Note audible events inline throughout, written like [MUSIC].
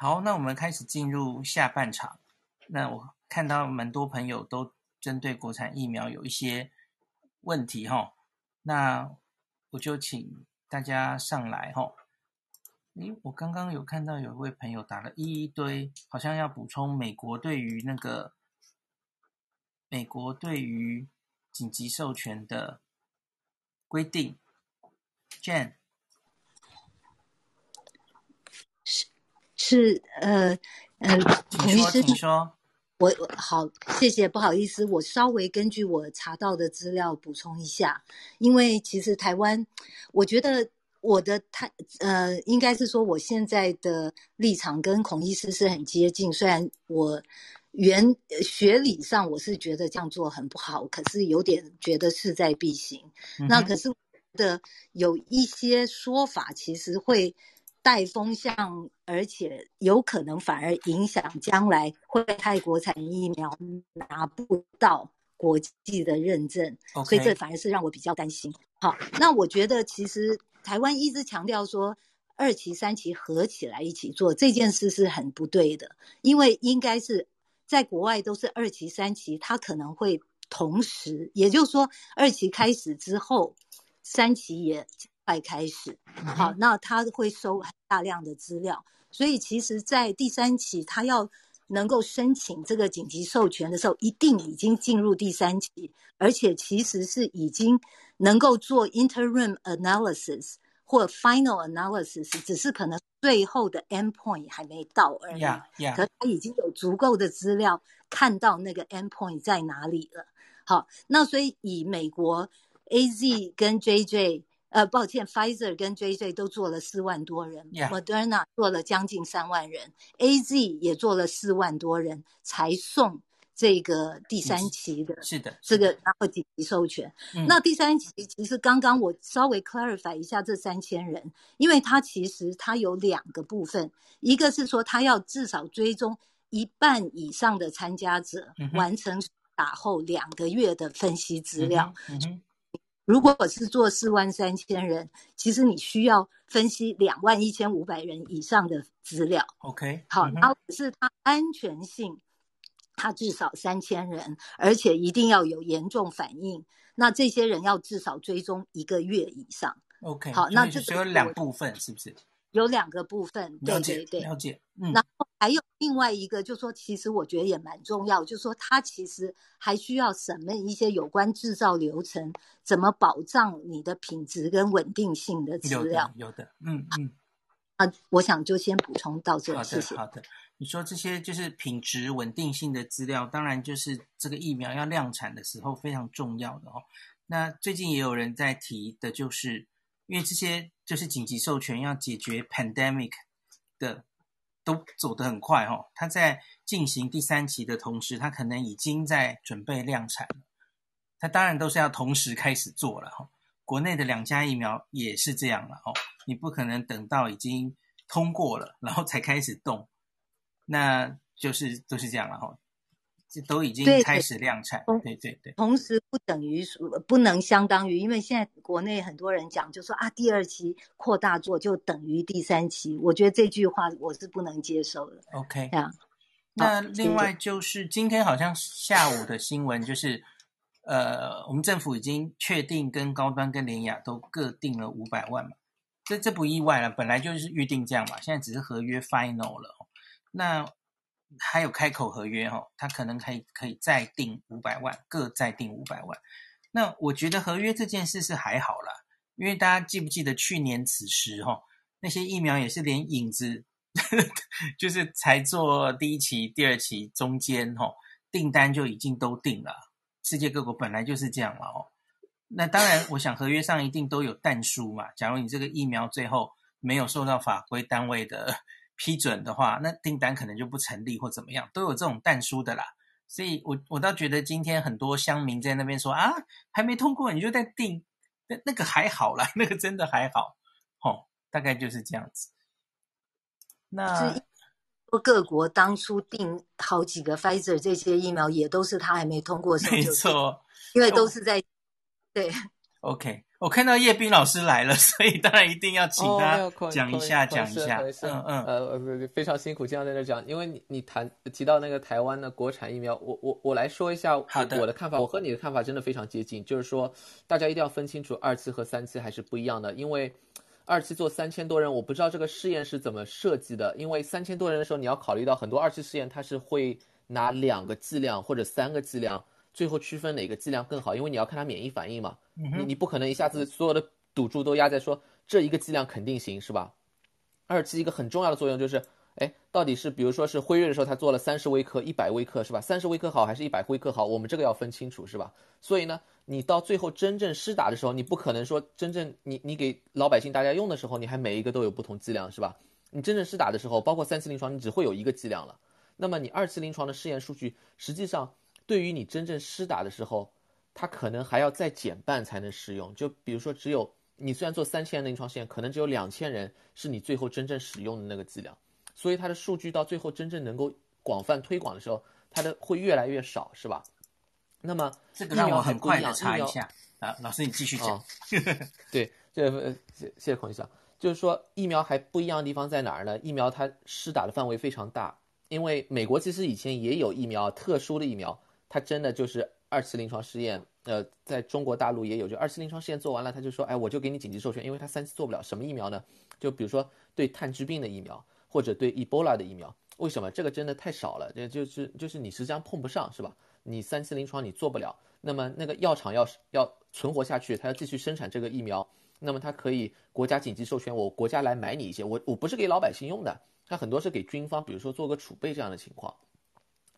好，那我们开始进入下半场。那我看到蛮多朋友都针对国产疫苗有一些问题哈，那我就请大家上来哈。诶，我刚刚有看到有一位朋友打了一堆，好像要补充美国对于那个美国对于紧急授权的规定。Jane，是呃呃，你说你说，我好谢谢，不好意思，我稍微根据我查到的资料补充一下，因为其实台湾，我觉得。我的太呃，应该是说我现在的立场跟孔医师是很接近。虽然我原学理上我是觉得这样做很不好，可是有点觉得势在必行。嗯、那可是的有一些说法其实会带风向，而且有可能反而影响将来会泰国产疫苗拿不到国际的认证。所以这反而是让我比较担心。好，那我觉得其实。台湾一直强调说，二期、三期合起来一起做这件事是很不对的，因为应该是在国外都是二期、三期，它可能会同时，也就是说二期开始之后，三期也快开始。好，那他会收很大量的资料，所以其实，在第三期他要能够申请这个紧急授权的时候，一定已经进入第三期，而且其实是已经。能够做 interim analysis 或 final analysis，只是可能最后的 endpoint 还没到而已。Yeah, yeah. 可他已经有足够的资料看到那个 endpoint 在哪里了。好，那所以以美国 AZ 跟 JJ，呃，抱歉，Pfizer 跟 JJ 都做了四万多人. Moderna 做了将近三万人，AZ 也做了四万多人才送。这个第三期的，是的，这个然后紧急授权。嗯、那第三期其实刚刚我稍微 clarify 一下这三千人，因为它其实它有两个部分，一个是说它要至少追踪一半以上的参加者完成打后两个月的分析资料。如果我是做四万三千人，其实你需要分析两万一千五百人以上的资料。OK，好，然后是它安全性。它至少三千人，而且一定要有严重反应。那这些人要至少追踪一个月以上。OK，好，那这只有两部分，是不是？有两个部分，了解，对对对，了解。嗯，然后还有另外一个，就是说其实我觉得也蛮重要，就是说他其实还需要审问一些有关制造流程，怎么保障你的品质跟稳定性的资料。有的，有的，嗯嗯。啊我想就先补充到这里，好的，谢谢。好的。你说这些就是品质稳定性的资料，当然就是这个疫苗要量产的时候非常重要的哦。那最近也有人在提的，就是因为这些就是紧急授权要解决 pandemic 的，都走得很快哦。他在进行第三期的同时，他可能已经在准备量产了。他当然都是要同时开始做了哈。国内的两家疫苗也是这样了哦，你不可能等到已经通过了，然后才开始动。那就是都是这样了哈，这都已经开始量产，对对，对。同时不等于不能相当于，因为现在国内很多人讲，就说啊，第二期扩大做就等于第三期，我觉得这句话我是不能接受的。OK，这样。那另外就是今天好像下午的新闻就是，呃，我们政府已经确定跟高端跟联雅都各定了五百万嘛，这这不意外了，本来就是预定这样嘛，现在只是合约 final 了。那还有开口合约哈，他可能可以可以再订五百万，各再订五百万。那我觉得合约这件事是还好啦，因为大家记不记得去年此时哈，那些疫苗也是连影子，[LAUGHS] 就是才做第一期、第二期中间哈，订单就已经都订了。世界各国本来就是这样了哦。那当然，我想合约上一定都有但书嘛。假如你这个疫苗最后没有受到法规单位的。批准的话，那订单可能就不成立或怎么样，都有这种但书的啦。所以我我倒觉得今天很多乡民在那边说啊，还没通过你就在订，那那个还好啦，[LAUGHS] 那个真的还好，哦，大概就是这样子。那各国当初订好几个 Pfizer 这些疫苗，也都是他还没通过的时候就，没错，因为都是在、哦、对。OK，我看到叶斌老师来了，[LAUGHS] 所以当然一定要请他讲一下，讲一下。嗯嗯，呃，非常辛苦，经常在这讲，因为你你谈提到那个台湾的国产疫苗，我我我来说一下我的看法。我和你的看法真的非常接近，就是说大家一定要分清楚二期和三期还是不一样的，因为二期做三千多人，我不知道这个试验是怎么设计的，因为三千多人的时候，你要考虑到很多二期试验它是会拿两个剂量或者三个剂量。最后区分哪个剂量更好，因为你要看它免疫反应嘛，你你不可能一下子所有的赌注都压在说这一个剂量肯定行，是吧？二期一个很重要的作用就是，哎，到底是比如说是辉瑞的时候，他做了三十微克、一百微克，是吧？三十微克好还是一百微克好？我们这个要分清楚，是吧？所以呢，你到最后真正施打的时候，你不可能说真正你你给老百姓大家用的时候，你还每一个都有不同剂量，是吧？你真正施打的时候，包括三期临床，你只会有一个剂量了。那么你二期临床的试验数据，实际上。对于你真正施打的时候，它可能还要再减半才能适用。就比如说，只有你虽然做三千人临床试验，可能只有两千人是你最后真正使用的那个剂量，所以它的数据到最后真正能够广泛推广的时候，它的会越来越少，是吧？那么这个让我很快的查一下啊，老师你继续讲。哦、对，这谢谢谢孔医生，就是说疫苗还不一样的地方在哪儿呢？疫苗它施打的范围非常大，因为美国其实以前也有疫苗，特殊的疫苗。他真的就是二期临床试验，呃，在中国大陆也有，就二期临床试验做完了，他就说，哎，我就给你紧急授权，因为他三期做不了。什么疫苗呢？就比如说对炭疽病的疫苗，或者对 Ebola 的疫苗。为什么？这个真的太少了，这就是就是你实际上碰不上，是吧？你三期临床你做不了，那么那个药厂要要存活下去，他要继续生产这个疫苗，那么他可以国家紧急授权，我国家来买你一些，我我不是给老百姓用的，他很多是给军方，比如说做个储备这样的情况，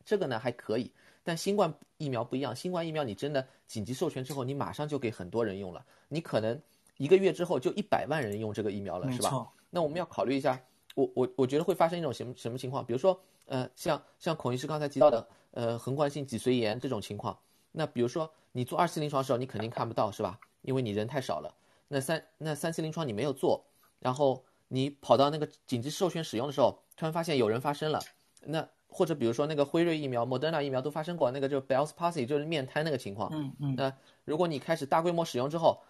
这个呢还可以。但新冠疫苗不一样，新冠疫苗你真的紧急授权之后，你马上就给很多人用了，你可能一个月之后就一百万人用这个疫苗了，是吧？那我们要考虑一下，我我我觉得会发生一种什么什么情况？比如说，呃，像像孔医师刚才提到的，呃，横贯性脊髓炎这种情况，那比如说你做二期临床的时候，你肯定看不到，是吧？因为你人太少了。那三那三期临床你没有做，然后你跑到那个紧急授权使用的时候，突然发现有人发生了，那。或者比如说那个辉瑞疫苗、莫德纳疫苗都发生过那个就是 Bell's palsy 就是面瘫那个情况。嗯嗯。那如果你开始大规模使用之后，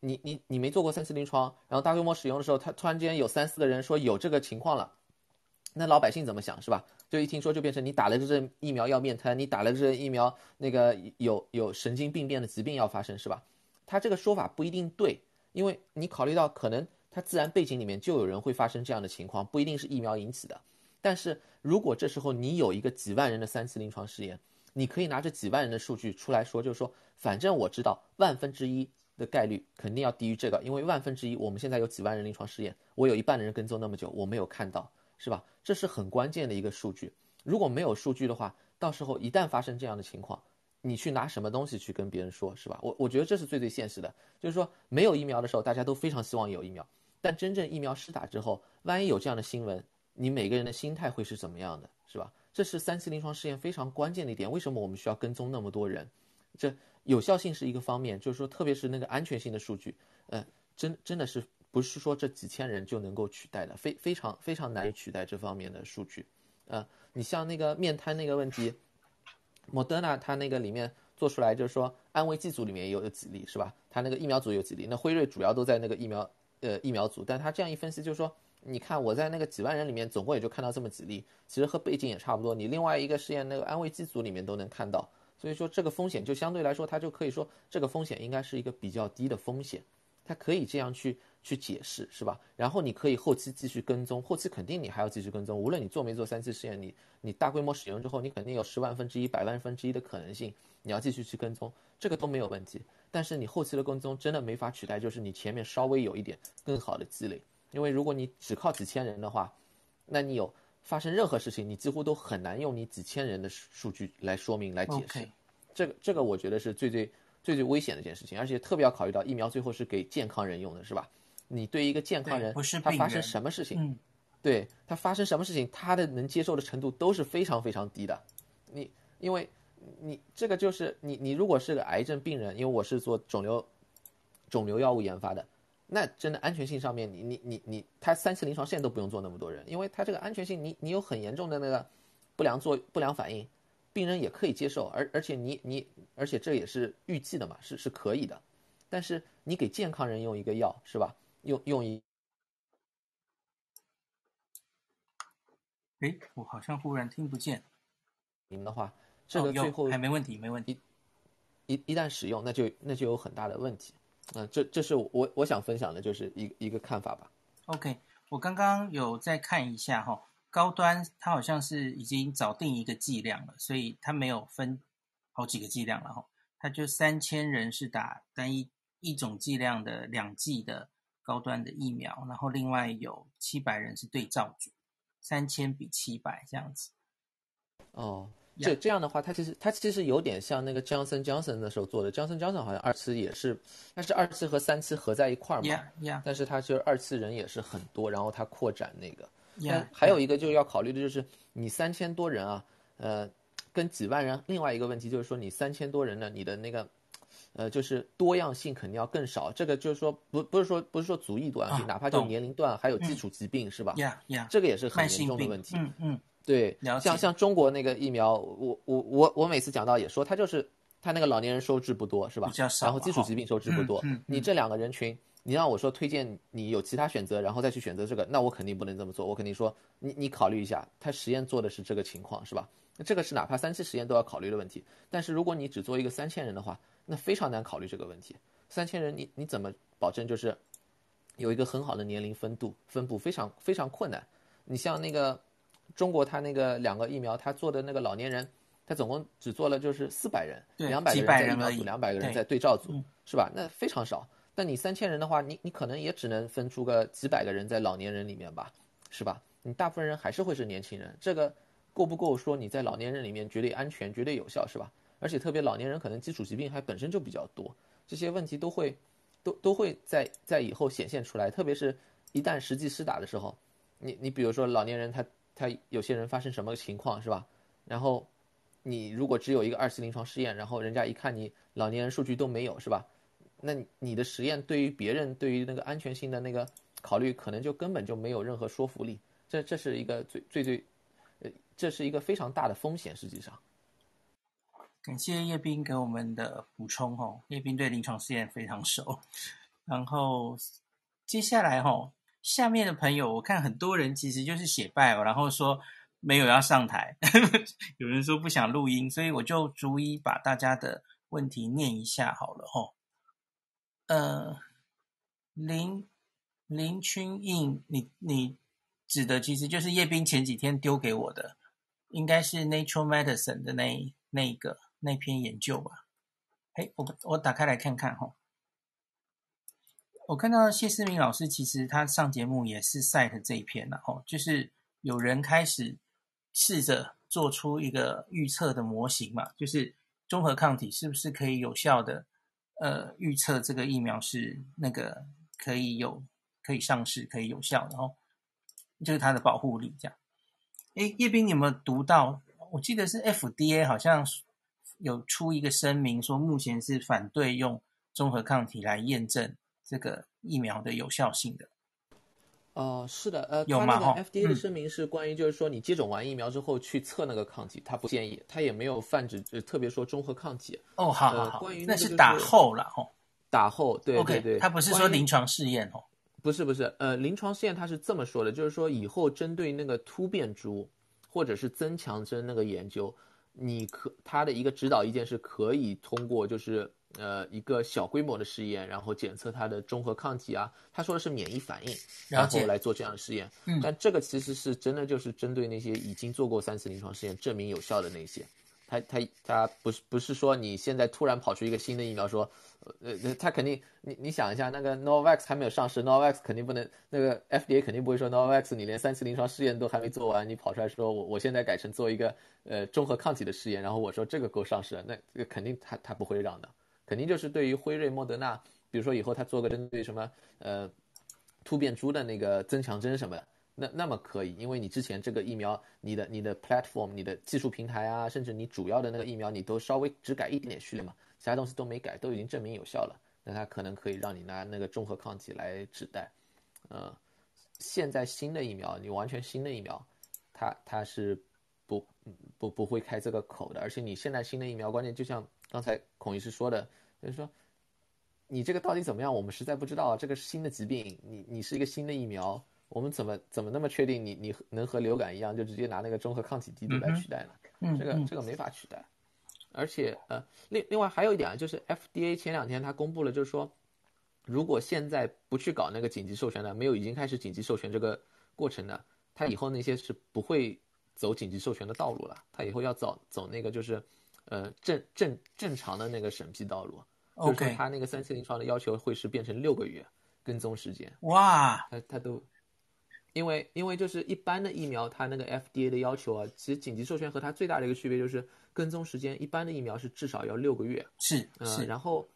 你你你没做过三期临床，然后大规模使用的时候，他突然间有三四个人说有这个情况了，那老百姓怎么想是吧？就一听说就变成你打了这针疫苗要面瘫，你打了这针疫苗那个有有神经病变的疾病要发生是吧？他这个说法不一定对，因为你考虑到可能他自然背景里面就有人会发生这样的情况，不一定是疫苗引起的。但是如果这时候你有一个几万人的三期临床试验，你可以拿着几万人的数据出来说，就是说，反正我知道万分之一的概率肯定要低于这个，因为万分之一我们现在有几万人临床试验，我有一半的人跟踪那么久，我没有看到，是吧？这是很关键的一个数据。如果没有数据的话，到时候一旦发生这样的情况，你去拿什么东西去跟别人说，是吧？我我觉得这是最最现实的，就是说没有疫苗的时候，大家都非常希望有疫苗，但真正疫苗施打之后，万一有这样的新闻。你每个人的心态会是怎么样的，是吧？这是三期临床试验非常关键的一点。为什么我们需要跟踪那么多人？这有效性是一个方面，就是说，特别是那个安全性的数据，呃，真真的是不是说这几千人就能够取代的，非非常非常难以取代这方面的数据。呃，你像那个面瘫那个问题，莫德纳它那个里面做出来就是说安慰剂组里面也有几例，是吧？它那个疫苗组有几例，那辉瑞主要都在那个疫苗呃疫苗组，但他这样一分析就是说。你看我在那个几万人里面，总共也就看到这么几例，其实和背景也差不多。你另外一个试验那个安慰剂组里面都能看到，所以说这个风险就相对来说，它就可以说这个风险应该是一个比较低的风险，它可以这样去去解释，是吧？然后你可以后期继续跟踪，后期肯定你还要继续跟踪，无论你做没做三期试验，你你大规模使用之后，你肯定有十万分之一、百万分之一的可能性，你要继续去跟踪，这个都没有问题。但是你后期的跟踪真的没法取代，就是你前面稍微有一点更好的积累。因为如果你只靠几千人的话，那你有发生任何事情，你几乎都很难用你几千人的数据来说明来解释。这个这个我觉得是最最最最危险的一件事情，而且特别要考虑到疫苗最后是给健康人用的，是吧？你对一个健康人，他发生什么事情，嗯、对他发生什么事情，他的能接受的程度都是非常非常低的。你因为你这个就是你你如果是个癌症病人，因为我是做肿瘤肿瘤药物研发的。那真的安全性上面，你你你你，他三期临床试验都不用做那么多人，因为他这个安全性，你你有很严重的那个不良作不良反应，病人也可以接受，而而且你你而且这也是预计的嘛，是是可以的，但是你给健康人用一个药是吧？用用一，哎，我好像忽然听不见。您的话，这个最后、哦、还没问题，没问题。一一旦使用，那就那就有很大的问题。嗯，这这是我我想分享的，就是一一个看法吧。OK，我刚刚有再看一下哈，高端它好像是已经早定一个剂量了，所以它没有分好几个剂量了哈，它就三千人是打单一一种剂量的两剂的高端的疫苗，然后另外有七百人是对照组，三千比七百这样子。哦。这这样的话，它其实它其实有点像那个 Johnson Johnson 的时候做的，Johnson Johnson 好像二期也是，但是二期和三期合在一块儿嘛，yeah, yeah. 但是它就是二次人也是很多，然后它扩展那个。Yeah, 还有一个就是要考虑的就是你三千多人啊，呃，跟几万人，另外一个问题就是说你三千多人呢，你的那个，呃，就是多样性肯定要更少。这个就是说不不是说不是说族裔多样性，哪怕就年龄段还有基础疾病、嗯、是吧？Yeah, yeah. 这个也是很严重的问题。嗯嗯。对，像像中国那个疫苗，我我我我每次讲到也说，他就是他那个老年人收治不多，是吧？然后基础疾病收治不多。嗯嗯、你这两个人群，你让我说推荐你有其他选择，然后再去选择这个，那我肯定不能这么做。我肯定说，你你考虑一下，他实验做的是这个情况，是吧？那这个是哪怕三期实验都要考虑的问题。但是如果你只做一个三千人的话，那非常难考虑这个问题。三千人，你你怎么保证就是有一个很好的年龄分度分布？非常非常困难。你像那个。中国他那个两个疫苗，他做的那个老年人，他总共只做了就是四百人，两百个人在疫苗组，两百个人在对照组，是吧？那非常少。但你三千人的话，你你可能也只能分出个几百个人在老年人里面吧，是吧？你大部分人还是会是年轻人，这个够不够说你在老年人里面绝对安全、绝对有效，是吧？而且特别老年人可能基础疾病还本身就比较多，这些问题都会都都会在在以后显现出来，特别是一旦实际施打的时候，你你比如说老年人他。他有些人发生什么情况是吧？然后你如果只有一个二期临床试验，然后人家一看你老年人数据都没有是吧？那你的实验对于别人对于那个安全性的那个考虑，可能就根本就没有任何说服力。这这是一个最最最，呃，这是一个非常大的风险。实际上，感谢叶斌给我们的补充哦。叶斌对临床试验非常熟。然后接下来哈。下面的朋友，我看很多人其实就是写拜哦，然后说没有要上台，[LAUGHS] 有人说不想录音，所以我就逐一把大家的问题念一下好了吼。呃，林林群印，你你指的其实就是叶斌前几天丢给我的，应该是 Nature Medicine 的那那个那篇研究吧？哎，我我打开来看看吼。我看到谢思明老师，其实他上节目也是 cite 这一篇了哦，就是有人开始试着做出一个预测的模型嘛，就是中和抗体是不是可以有效的呃预测这个疫苗是那个可以有可以上市可以有效，然后就是它的保护力这样。诶，叶斌，你有没有读到？我记得是 FDA 好像有出一个声明说，目前是反对用中和抗体来验证。这个疫苗的有效性的，哦、呃，是的，呃，有吗？他那个 FDA 的声明是关于，就是说你接种完疫苗之后去测那个抗体，他不建议，他也没有泛指，就特别说中和抗体。哦，好好好，呃、关于那，是，打后了哈，打后，对对对，他不是说临床试验哦，不是不是，呃，临床试验他是这么说的，就是说以后针对那个突变株或者是增强针那个研究，你可他的一个指导意见是可以通过，就是。呃，一个小规模的试验，然后检测它的中和抗体啊，他说的是免疫反应，然后来做这样的试验。嗯，但这个其实是真的，就是针对那些已经做过三次临床试验证明有效的那些。他他他不是不是说你现在突然跑出一个新的疫苗说，呃呃，他肯定你你想一下，那个 Novavax 还没有上市，Novavax 肯定不能，那个 FDA 肯定不会说 Novavax 你连三次临床试验都还没做完，你跑出来说我我现在改成做一个呃中和抗体的试验，然后我说这个够上市了，那这个肯定他他不会让的。肯定就是对于辉瑞、莫德纳，比如说以后他做个针对什么呃突变株的那个增强针什么的，那那么可以，因为你之前这个疫苗，你的你的 platform、你的技术平台啊，甚至你主要的那个疫苗，你都稍微只改一点点序列嘛，其他东西都没改，都已经证明有效了，那它可能可以让你拿那个中和抗体来指代。呃，现在新的疫苗，你完全新的疫苗，它它是不不不会开这个口的，而且你现在新的疫苗，关键就像刚才孔医师说的。就是说，你这个到底怎么样？我们实在不知道，这个是新的疾病，你你是一个新的疫苗，我们怎么怎么那么确定你你能和流感一样，就直接拿那个中和抗体滴滴来取代呢？嗯，这个这个没法取代。而且呃，另另外还有一点啊，就是 FDA 前两天他公布了，就是说，如果现在不去搞那个紧急授权的，没有已经开始紧急授权这个过程的，他以后那些是不会走紧急授权的道路了，他以后要走走那个就是，呃正正正常的那个审批道路。Okay. 就是说他那个三期临床的要求会是变成六个月跟踪时间。哇，他他都，因为因为就是一般的疫苗，它那个 FDA 的要求啊，其实紧急授权和它最大的一个区别就是。跟踪时间，一般的疫苗是至少要六个月，是是、呃，然后，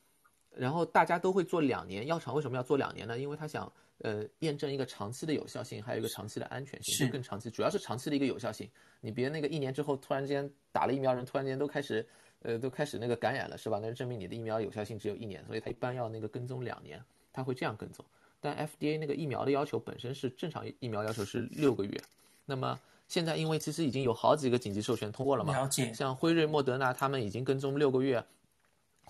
然后大家都会做两年。药厂为什么要做两年呢？因为他想，呃，验证一个长期的有效性，还有一个长期的安全性，是就更长期，主要是长期的一个有效性。你别那个一年之后突然间打了疫苗人突然间都开始，呃，都开始那个感染了，是吧？那就证明你的疫苗有效性只有一年，所以他一般要那个跟踪两年，他会这样跟踪。但 FDA 那个疫苗的要求本身是正常疫苗要求是六个月，那么。现在因为其实已经有好几个紧急授权通过了嘛，了解。像辉瑞、莫德纳他们已经跟踪六个月，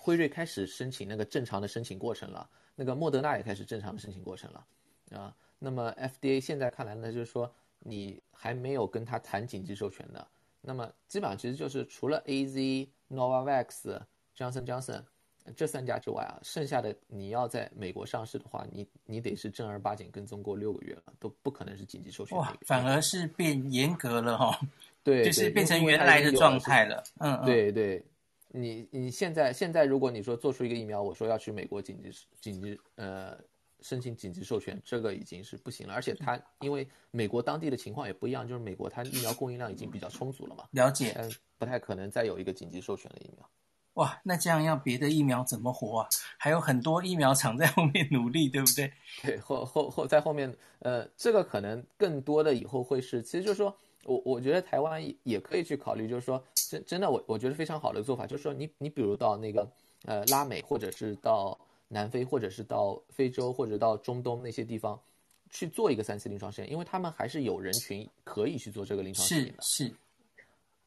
辉瑞开始申请那个正常的申请过程了，那个莫德纳也开始正常的申请过程了，啊，那么 FDA 现在看来呢，就是说你还没有跟他谈紧急授权的，那么基本上其实就是除了 AZ、Novavax、Johnson Johnson。这三家之外啊，剩下的你要在美国上市的话，你你得是正儿八经跟踪过六个月了，都不可能是紧急授权。哇，反而是变严格了哈、哦，对，就是变成原来的状态了。嗯，嗯，对对，你你现在现在如果你说做出一个疫苗，我说要去美国紧急紧急呃申请紧急授权，这个已经是不行了。而且它因为美国当地的情况也不一样，就是美国它疫苗供应量已经比较充足了嘛，了解，但不太可能再有一个紧急授权的疫苗。哇，那这样要别的疫苗怎么活啊？还有很多疫苗厂在后面努力，对不对？[LAUGHS] 对，后后后在后面，呃，这个可能更多的以后会是，其实就是说我我觉得台湾也可以去考虑，就是说真真的我我觉得非常好的做法，就是说你你比如到那个呃拉美，或者是到南非，或者是到非洲，或者到中东那些地方去做一个三期临床试验，因为他们还是有人群可以去做这个临床试验的。是是。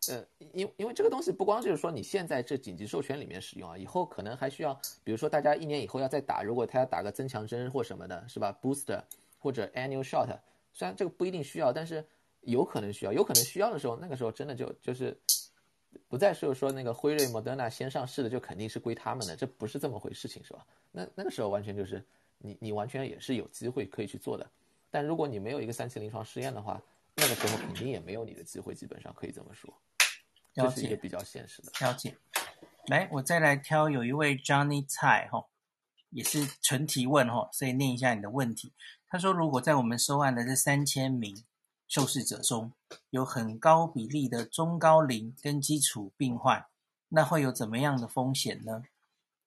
呃，因因为这个东西不光就是说你现在这紧急授权里面使用啊，以后可能还需要，比如说大家一年以后要再打，如果他要打个增强针或什么的，是吧？Booster 或者 Annual Shot，虽然这个不一定需要，但是有可能需要，有可能需要的时候，那个时候真的就就是不再是说那个辉瑞、莫德纳先上市的就肯定是归他们的，这不是这么回事情，是吧？那那个时候完全就是你你完全也是有机会可以去做的，但如果你没有一个三期临床试验的话，那个时候肯定也没有你的机会，基本上可以这么说。这是一个比较现实的。了解，来，我再来挑，有一位 Johnny 蔡哈，也是纯提问哈，所以念一下你的问题。他说，如果在我们收案的这三千名受试者中，有很高比例的中高龄跟基础病患，那会有怎么样的风险呢？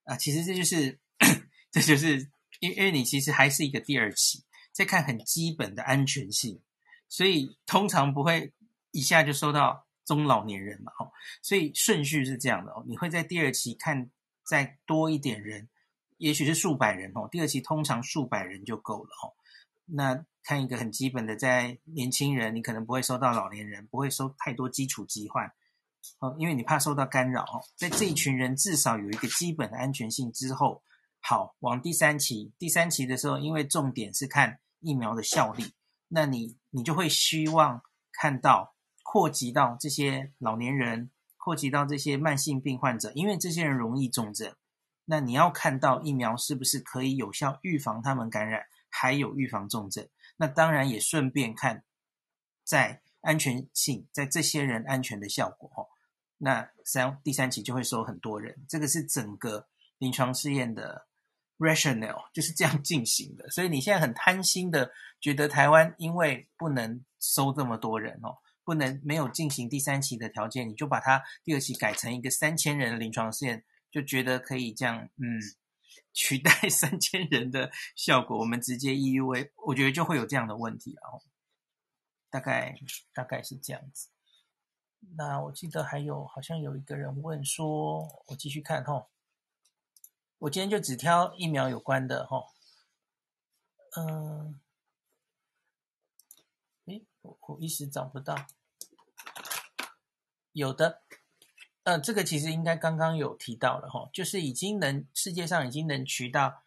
啊，其实这就是，[COUGHS] 这就是因为因为你其实还是一个第二期，在看很基本的安全性，所以通常不会一下就收到。中老年人嘛，哦，所以顺序是这样的哦。你会在第二期看再多一点人，也许是数百人哦。第二期通常数百人就够了哦。那看一个很基本的，在年轻人，你可能不会收到老年人，不会收太多基础疾患哦，因为你怕受到干扰。在这一群人至少有一个基本的安全性之后，好，往第三期。第三期的时候，因为重点是看疫苗的效力，那你你就会希望看到。扩及到这些老年人，扩及到这些慢性病患者，因为这些人容易重症。那你要看到疫苗是不是可以有效预防他们感染，还有预防重症。那当然也顺便看在安全性，在这些人安全的效果。哦，那三第三期就会收很多人，这个是整个临床试验的 rationale 就是这样进行的。所以你现在很贪心的觉得台湾因为不能收这么多人哦。不能没有进行第三期的条件，你就把它第二期改成一个三千人的临床试验，就觉得可以这样，嗯，[LAUGHS] 取代 [LAUGHS] 三千人的效果，我们直接 EUA，我觉得就会有这样的问题，然后大概大概是这样子。那我记得还有好像有一个人问说，我继续看哈，我今天就只挑疫苗有关的哈，嗯。诶，我我一时找不到，有的，呃，这个其实应该刚刚有提到了哈，就是已经能世界上已经能渠道，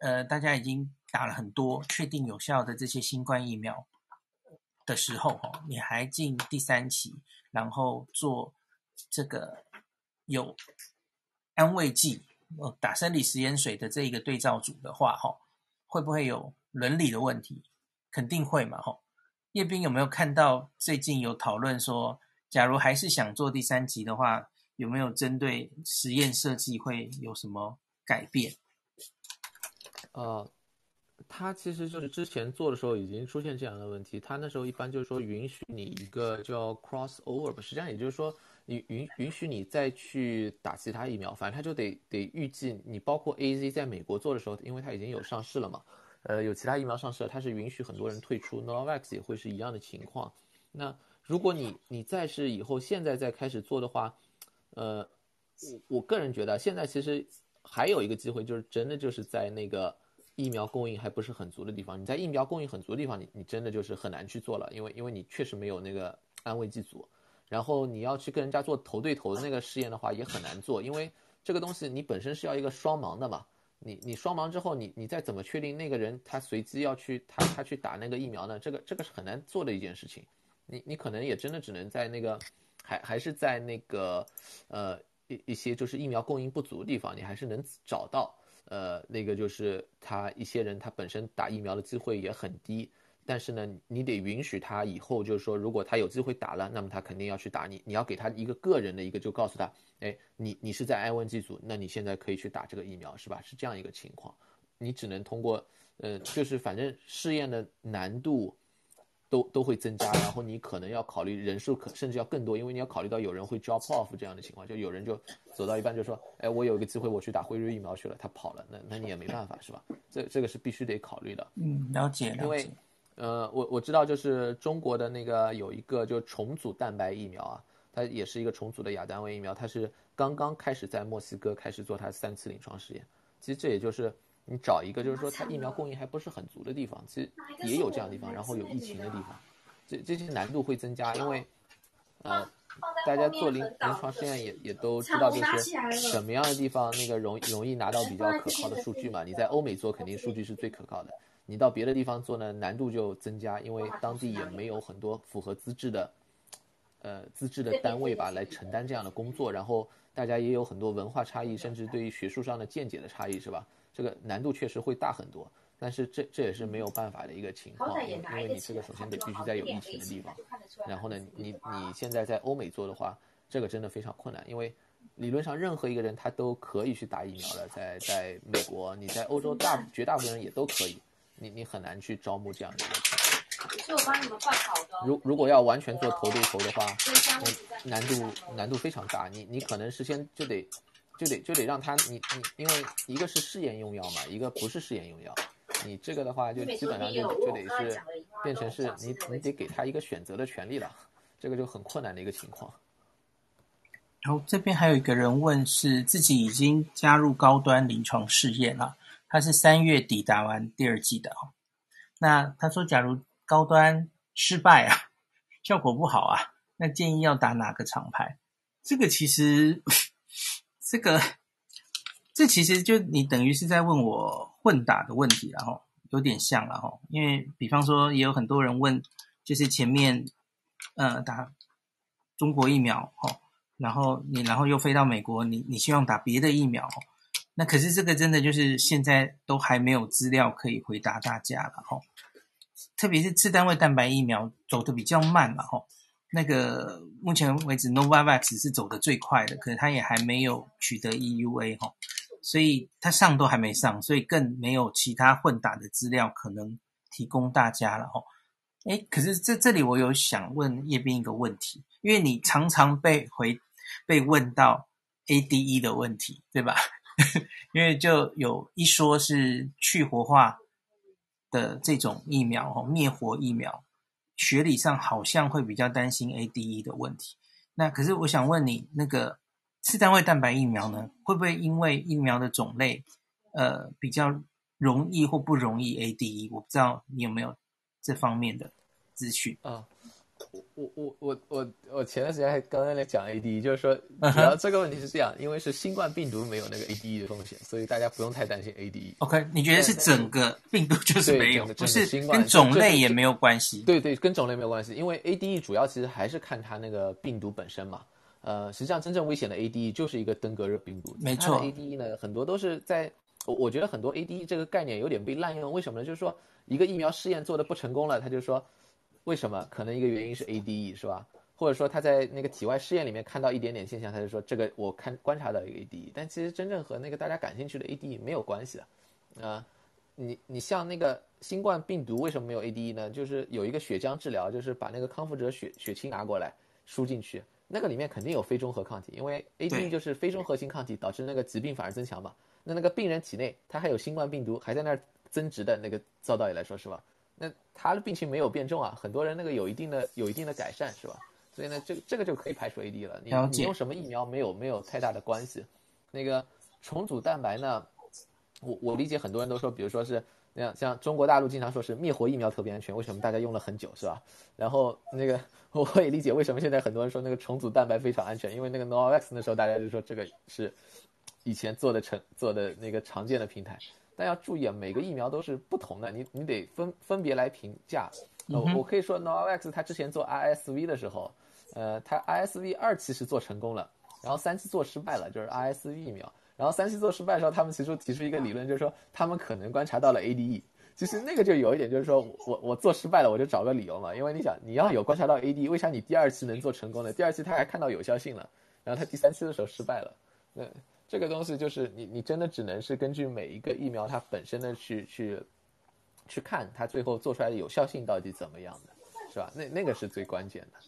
呃，大家已经打了很多确定有效的这些新冠疫苗的时候哈，你还进第三期，然后做这个有安慰剂，呃，打生理食盐水的这一个对照组的话哈，会不会有伦理的问题？肯定会嘛哈。叶斌有没有看到最近有讨论说，假如还是想做第三期的话？有没有针对实验设计会有什么改变？呃，他其实就是之前做的时候已经出现这样的问题。他那时候一般就是说允许你一个叫 cross over，实际上也就是说你允允许你再去打其他疫苗，反正他就得得预计你包括 AZ 在美国做的时候，因为它已经有上市了嘛，呃，有其他疫苗上市了，它是允许很多人退出。Novavax 也会是一样的情况。那如果你你再是以后现在再开始做的话，呃，我我个人觉得，现在其实还有一个机会，就是真的就是在那个疫苗供应还不是很足的地方。你在疫苗供应很足的地方，你你真的就是很难去做了，因为因为你确实没有那个安慰剂组，然后你要去跟人家做头对头的那个试验的话，也很难做，因为这个东西你本身是要一个双盲的嘛。你你双盲之后，你你再怎么确定那个人他随机要去他他去打那个疫苗呢？这个这个是很难做的一件事情。你你可能也真的只能在那个。还还是在那个，呃一一些就是疫苗供应不足的地方，你还是能找到，呃那个就是他一些人他本身打疫苗的机会也很低，但是呢，你得允许他以后就是说，如果他有机会打了，那么他肯定要去打你，你要给他一个个人的一个，就告诉他，哎，你你是在安慰剂组，那你现在可以去打这个疫苗，是吧？是这样一个情况，你只能通过，呃，就是反正试验的难度。都都会增加，然后你可能要考虑人数可甚至要更多，因为你要考虑到有人会 drop off 这样的情况，就有人就走到一半就说，哎，我有一个机会我去打辉瑞疫苗去了，他跑了，那那你也没办法是吧？这这个是必须得考虑的。嗯，了解。了解。因为，呃，我我知道就是中国的那个有一个就重组蛋白疫苗啊，它也是一个重组的亚单位疫苗，它是刚刚开始在墨西哥开始做它三次临床试验，其实这也就是。你找一个就是说它疫苗供应还不是很足的地方，其实也有这样的地方，然后有疫情的地方，这这些难度会增加，因为，呃，大家做临临床试验也也都知道，就是什么样的地方那个容容易拿到比较可靠的数据嘛。你在欧美做肯定数据是最可靠的，你到别的地方做呢，难度就增加，因为当地也没有很多符合资质的，呃，资质的单位吧来承担这样的工作，然后大家也有很多文化差异，甚至对于学术上的见解的差异，是吧？这个难度确实会大很多，但是这这也是没有办法的一个情况，因为你这个首先得必须在有疫情的地方，然后呢，你你现在在欧美做的话，这个真的非常困难，因为理论上任何一个人他都可以去打疫苗的，在在美国，你在欧洲大绝大部分人也都可以，你你很难去招募这样的人。是我帮你们换好的。如如果要完全做头对头的话，难度难度非常大，你你可能事先就得。就得就得让他你你，因为一个是试验用药嘛，一个不是试验用药，你这个的话就基本上就就得是变成是你你得给他一个选择的权利了，这个就很困难的一个情况。然后这边还有一个人问，是自己已经加入高端临床试验了，他是三月底打完第二季的哦。那他说，假如高端失败啊，效果不好啊，那建议要打哪个厂牌？这个其实。这个，这其实就你等于是在问我混打的问题，然后有点像了哈。因为比方说，也有很多人问，就是前面呃打中国疫苗哈，然后你然后又飞到美国，你你希望打别的疫苗，那可是这个真的就是现在都还没有资料可以回答大家了哈。特别是次单位蛋白疫苗走得比较慢嘛哈。那个目前为止，Novavax 是走得最快的，可是它也还没有取得 EUA 哈，所以它上都还没上，所以更没有其他混打的资料可能提供大家了哈。诶，可是这这里我有想问叶斌一个问题，因为你常常被回被问到 ADE 的问题，对吧？[LAUGHS] 因为就有一说是去活化的这种疫苗哦，灭活疫苗。学理上好像会比较担心 ADE 的问题，那可是我想问你，那个次单位蛋白疫苗呢，会不会因为疫苗的种类，呃，比较容易或不容易 ADE？我不知道你有没有这方面的资讯。啊，我我我我我前段时间还刚刚在讲 ADE，就是说主要这个问题是这样，因为是新冠病毒没有那个 ADE 的风险，所以大家不用太担心 ADE。OK，你觉得是整个病毒就是没有，不是跟种类也没有关系？对对，跟种类没有关系，因为 ADE 主要其实还是看它那个病毒本身嘛。呃，实际上真正危险的 ADE 就是一个登革热病毒。没错，ADE 呢很多都是在，我我觉得很多 ADE 这个概念有点被滥用，为什么呢？就是说一个疫苗试验做的不成功了，他就说。为什么？可能一个原因是 ADE 是吧？或者说他在那个体外试验里面看到一点点现象，他就说这个我看观察到一个 ADE，但其实真正和那个大家感兴趣的 ADE 没有关系的。啊、呃，你你像那个新冠病毒为什么没有 ADE 呢？就是有一个血浆治疗，就是把那个康复者血血清拿过来输进去，那个里面肯定有非中和抗体，因为 ADE 就是非中和型抗体导致那个疾病反而增强嘛。那那个病人体内他还有新冠病毒还在那儿增殖的那个，照道理来说是吧？那他的病情没有变重啊，很多人那个有一定的有一定的改善是吧？所以呢，这这个就可以排除 AD 了。你你用什么疫苗没有没有太大的关系。那个重组蛋白呢，我我理解很多人都说，比如说是那样，像中国大陆经常说是灭活疫苗特别安全，为什么大家用了很久是吧？然后那个我也理解为什么现在很多人说那个重组蛋白非常安全，因为那个 Novavax 那时候大家就说这个是以前做的成做的那个常见的平台。但要注意啊，每个疫苗都是不同的，你你得分分别来评价。呃，我可以说 Novavax 它之前做 RSV 的时候，呃，它 RSV 二期是做成功了，然后三期做失败了，就是 RSV 疫苗。然后三期做失败的时候，他们提出提出一个理论，就是说他们可能观察到了 ADE。其实那个就有一点，就是说我我做失败了，我就找个理由嘛。因为你想，你要有观察到 ADE，为啥你第二期能做成功呢？第二期他还看到有效性了，然后他第三期的时候失败了，那。这个东西就是你，你真的只能是根据每一个疫苗它本身的去去去看它最后做出来的有效性到底怎么样的，是吧？那那个是最关键的。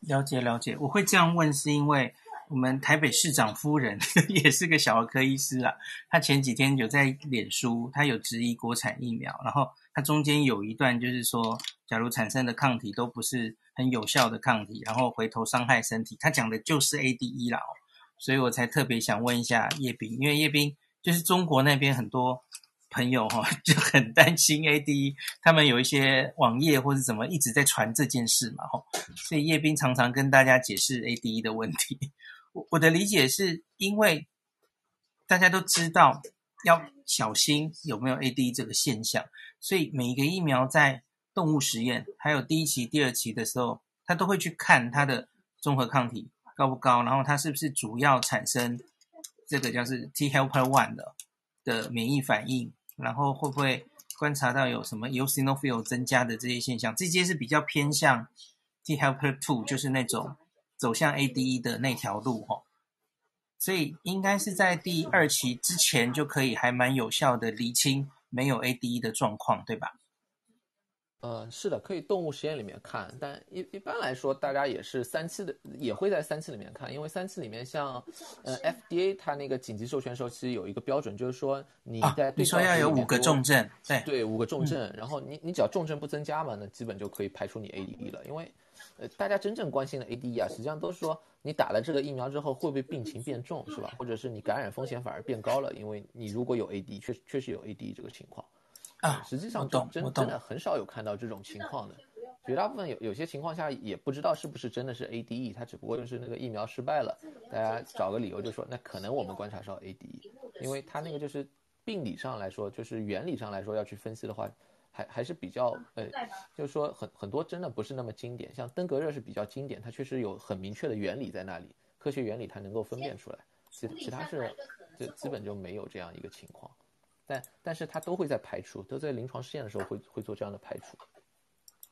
了解了解，我会这样问是因为我们台北市长夫人 [LAUGHS] 也是个小儿科医师啦，她前几天有在脸书，她有质疑国产疫苗，然后她中间有一段就是说，假如产生的抗体都不是很有效的抗体，然后回头伤害身体，她讲的就是 ADE 啦。所以我才特别想问一下叶斌，因为叶斌就是中国那边很多朋友哈，就很担心 ADE，他们有一些网页或者怎么一直在传这件事嘛哈，所以叶斌常常跟大家解释 ADE 的问题。我我的理解是因为大家都知道要小心有没有 ADE 这个现象，所以每一个疫苗在动物实验还有第一期、第二期的时候，他都会去看它的综合抗体。高不高？然后它是不是主要产生这个叫是 T helper one 的的免疫反应？然后会不会观察到有什么 eosinophil 增加的这些现象？这些是比较偏向 T helper two，就是那种走向 ADE 的那条路哈。所以应该是在第二期之前就可以还蛮有效的厘清没有 ADE 的状况，对吧？呃，是的，可以动物实验里面看，但一一般来说，大家也是三期的，也会在三期里面看，因为三期里面像，呃，FDA 它那个紧急授权时候其实有一个标准，就是说你在对、啊、你说要有五个重症，对对，五个重症，嗯、然后你你只要重症不增加嘛，那基本就可以排除你 ADE 了，因为，呃，大家真正关心的 ADE 啊，实际上都是说你打了这个疫苗之后会不会病情变重，是吧？或者是你感染风险反而变高了，因为你如果有 ADE，确确实有 ADE 这个情况。啊，实际上真真真的很少有看到这种情况的，绝大部分有有些情况下也不知道是不是真的是 ADE，它只不过就是那个疫苗失败了，大家找个理由就说那可能我们观察到 ADE，因为它那个就是病理上来说，就是原理上来说要去分析的话，还还是比较呃，就是说很很多真的不是那么经典，像登革热是比较经典，它确实有很明确的原理在那里，科学原理它能够分辨出来，其其他是就基本就没有这样一个情况。但但是它都会在排除，都在临床试验的时候会会做这样的排除。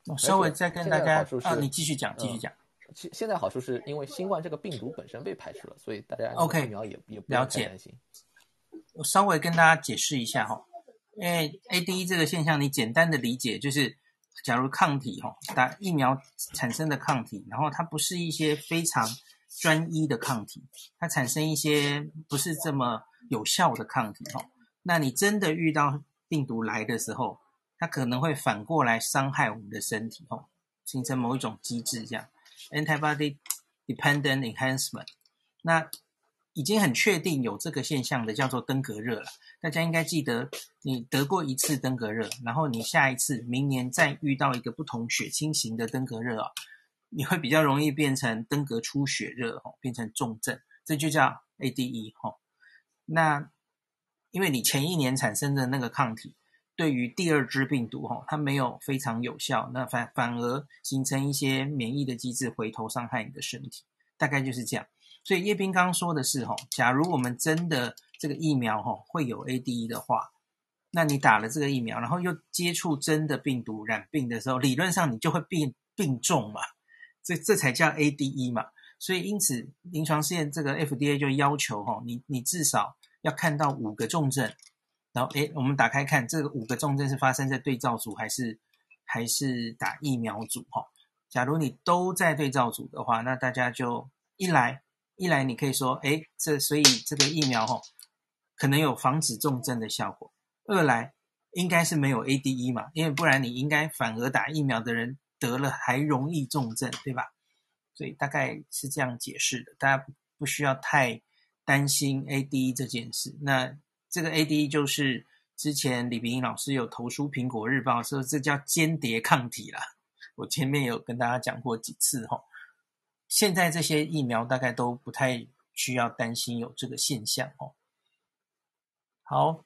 我稍微再跟大家啊，你继续讲，继续讲。现现在好处是因为新冠这个病毒本身被排除了，所以大家 OK 疫苗也也不要太担心。我稍微跟大家解释一下哈，因为 ADE 这个现象，你简单的理解就是，假如抗体哈打疫苗产生的抗体，然后它不是一些非常专一的抗体，它产生一些不是这么有效的抗体哈。那你真的遇到病毒来的时候，它可能会反过来伤害我们的身体哦，形成某一种机制，这样 antibody dependent enhancement。那已经很确定有这个现象的叫做登革热了。大家应该记得，你得过一次登革热，然后你下一次明年再遇到一个不同血清型的登革热啊，你会比较容易变成登革出血热哦，变成重症，这就叫 ADE 哈。那因为你前一年产生的那个抗体，对于第二支病毒哈，它没有非常有效，那反反而形成一些免疫的机制回头伤害你的身体，大概就是这样。所以叶斌刚刚说的是哈，假如我们真的这个疫苗哈会有 ADE 的话，那你打了这个疫苗，然后又接触真的病毒染病的时候，理论上你就会病病重嘛，这这才叫 ADE 嘛。所以因此临床试验这个 FDA 就要求哈，你你至少要看到五个重症，然后诶，我们打开看这个五个重症是发生在对照组还是还是打疫苗组哈？假如你都在对照组的话，那大家就一来。一来你可以说，哎，这所以这个疫苗吼，可能有防止重症的效果；二来应该是没有 ADE 嘛，因为不然你应该反而打疫苗的人得了还容易重症，对吧？所以大概是这样解释的，大家不需要太担心 ADE 这件事。那这个 A D 就是之前李炳英老师有投书《苹果日报》说这叫间谍抗体啦，我前面有跟大家讲过几次吼。现在这些疫苗大概都不太需要担心有这个现象哦。好，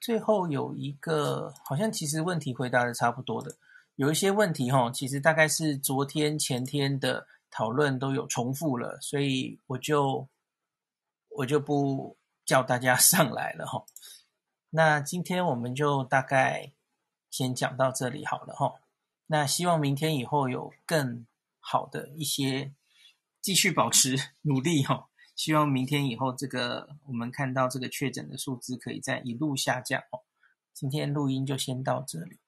最后有一个好像其实问题回答的差不多的，有一些问题哈，其实大概是昨天前天的讨论都有重复了，所以我就我就不叫大家 [LAUGHS] 上来了哈。那今天我们就大概先讲到这里好了哈。那希望明天以后有更好的一些。继续保持 [LAUGHS] 努力哈，希望明天以后这个我们看到这个确诊的数字可以再一路下降哦。今天录音就先到这里。